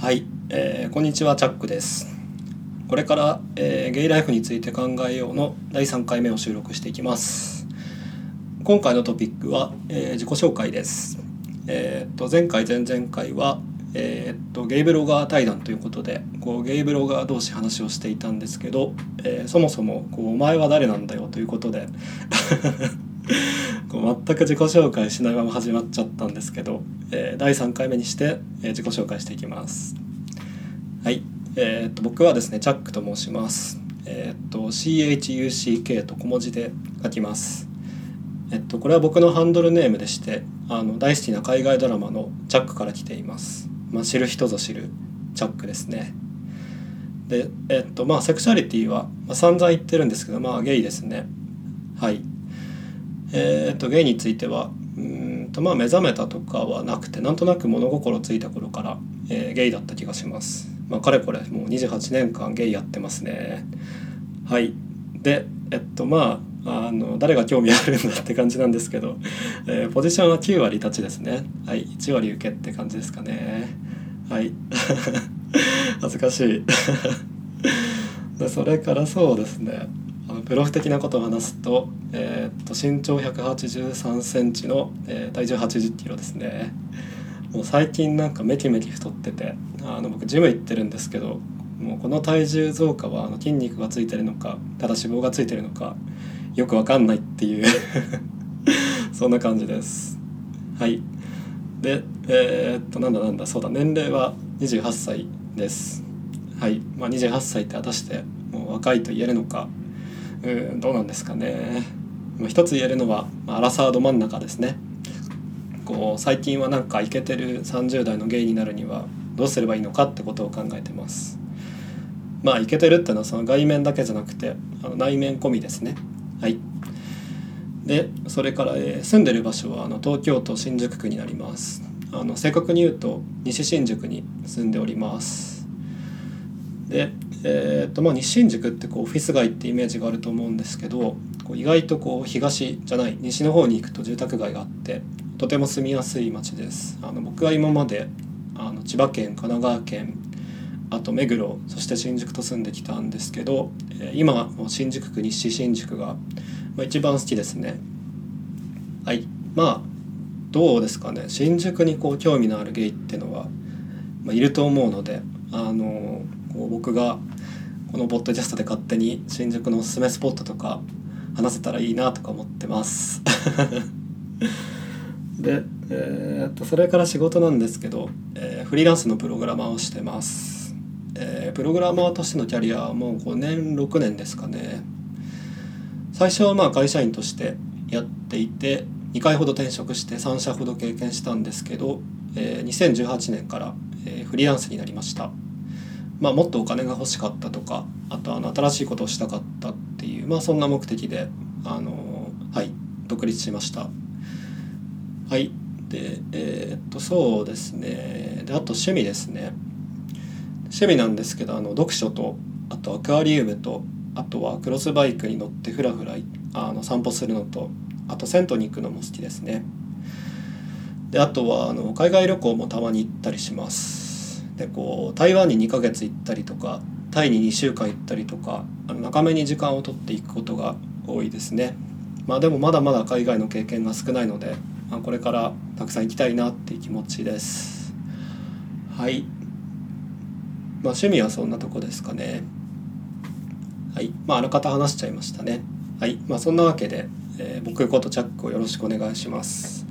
はい、えー、こんにちはチャックです。これから、えー、ゲイライフについて考えようの第3回目を収録していきます。今回のトピックは、えー、自己紹介です。えー、っと前回前々回はえー、っとゲイブロガー対談ということでこうゲイブロガー同士話をしていたんですけど、えー、そもそもこう「お前は誰なんだよ」ということでこう全く自己紹介しないまま始まっちゃったんですけど、えー、第3回目にして、えー、自己紹介していきます。はい、えー、っと僕はですねチャックと申します。えー、っと CHUCK と小文字で書きます。えっとこれは僕のハンドルネームでしてあの大好きな海外ドラマのチャックから来ています。まあ、知る人ぞ知るチャックですね。でえっとまあセクシャリティは、まあ、散々言ってるんですけどまあゲイですね。はいえー、っとゲイについてはうんとまあ目覚めたとかはなくてなんとなく物心ついた頃から、えー、ゲイだった気がします。まあ、かれこれもう28年間ゲイやってますね。はい。でえっとまああの誰が興味あるんだって感じなんですけど、えー、ポジションは9割立ちですね。はい。1割受けって感じですかね。はい。恥ずかしい。でそれからそうですね。あのプロフ的なことを話すと,、えー、っと身長183センチの、えー、体重80キロですね。もう最近なんかメキメキ太っててあの僕ジム行ってるんですけどもうこの体重増加はあの筋肉がついてるのかただ脂肪がついてるのかよくわかんないっていう そんな感じです。はい。でえー、っとなんだなんだそうだ年齢は28歳です。はい。まあ28歳って果たしてもう若いと言えるのかうんどうなんですかね。一つ言えるのは、アラサーど真ん中ですね。こう最近はなんかイケてる30代のゲイになるにはどうすればいいのかってことを考えてます。まあイケてるってのはその外面だけじゃなくてあの内面込みですね。はい。でそれから、えー、住んでる場所はあの東京都新宿区になります。あの正確に言うと西新宿に住んでおります。でえーとまあ、西新宿ってこうオフィス街ってイメージがあると思うんですけどこう意外とこう東じゃない西の方に行くと住宅街があってとても住みやすい街です。あの僕は今まであの千葉県神奈川県あと目黒そして新宿と住んできたんですけど、えー、今新宿区西新宿が、まあ、一番好きですね。はい。まあどうですかね。新宿にこう興味のあるゲイっていうのは、まあ、いると思うのであのこう僕がこのポッドキャストで勝手に新宿のおすすめスポットとか話せたらいいなとか思ってます。で、えー、っとそれから仕事なんですけど、えー、フリーランスのプログラマーをしてます。えー、プログラマーとしてのキャリアはもう5年6年ですかね。最初はまあ会社員としてやっていて2回ほど転職して3社ほど経験したんですけど、えー、2018年から、えー、フリーランスになりました。まあ、もっとお金が欲しかったとかあとあの新しいことをしたかったっていう、まあ、そんな目的であのはい独立しました。はいでえー、っとそうですね。であと趣味ですね。趣味なんですけどあの読書とあとアクアリウムとあとはクロスバイクに乗ってふらふらあの散歩するのとあと銭湯に行くのも好きですね。であとはあの海外旅行もたまに行ったりします。でこう台湾に2ヶ月行ったりとかタイに2週間行ったりとかあの長めに時間を取っていくことが多いですねまあでもまだまだ海外の経験が少ないので、まあ、これからたくさん行きたいなっていう気持ちですはいまあ、趣味はそんなとこですかね。はい。まあ、あらかた話しちゃいましたね。はい。まあ、そんなわけで、えー、僕ことチャックをよろしくお願いします。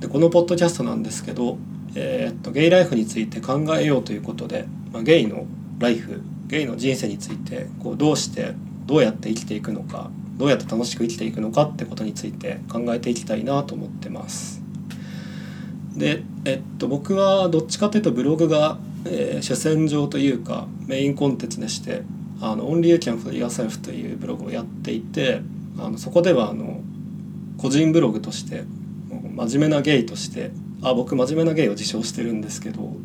で、このポッドキャストなんですけど、えー、っと、ゲイライフについて考えようということで、まあ、ゲイのライフ、ゲイの人生について、こう、どうして、どうやって生きていくのか、どうやって楽しく生きていくのかってことについて考えていきたいなと思ってます。で、えっと、僕はどっちかというとブログがえー、主戦場というかメインコンテンツでして「あの Only You Can for Yourself」というブログをやっていてあのそこではあの個人ブログとして真面目なゲイとしてあ僕真面目なゲイを自称してるんですけど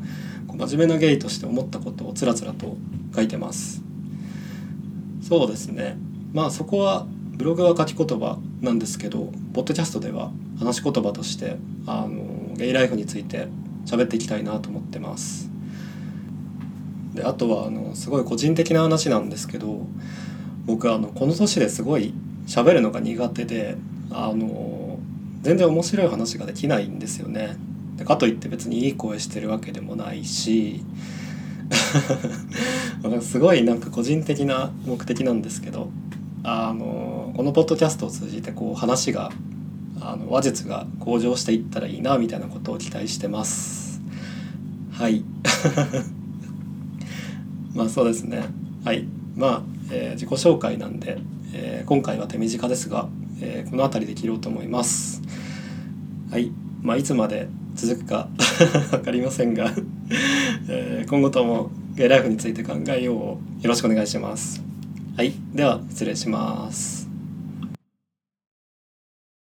真面目なゲイとして思ったことをつらつらと書いてます。そうですね。まあそこはブログは書き言葉なんですけどポッドキャストでは話し言葉としてあのゲイライフについて喋っていきたいなと思ってます。であとはあのすごい個人的な話なんですけど僕あのこの年ですごい喋るのが苦手であの全然面白い話ができないんですよね。でかといって別にいい声してるわけでもないし すごいなんか個人的な目的なんですけどあのこのポッドキャストを通じてこう話があの話術が向上していったらいいなみたいなことを期待してます。はい。まあそうですね。はい。まあ、えー、自己紹介なんで、えー、今回は手短ですが、えー、この辺りで切ろうと思います。はい。まあいつまで続くか？分かりませんが。えー、今後ともゲイライフについて考えようよろしくお願いします。はい。では失礼します。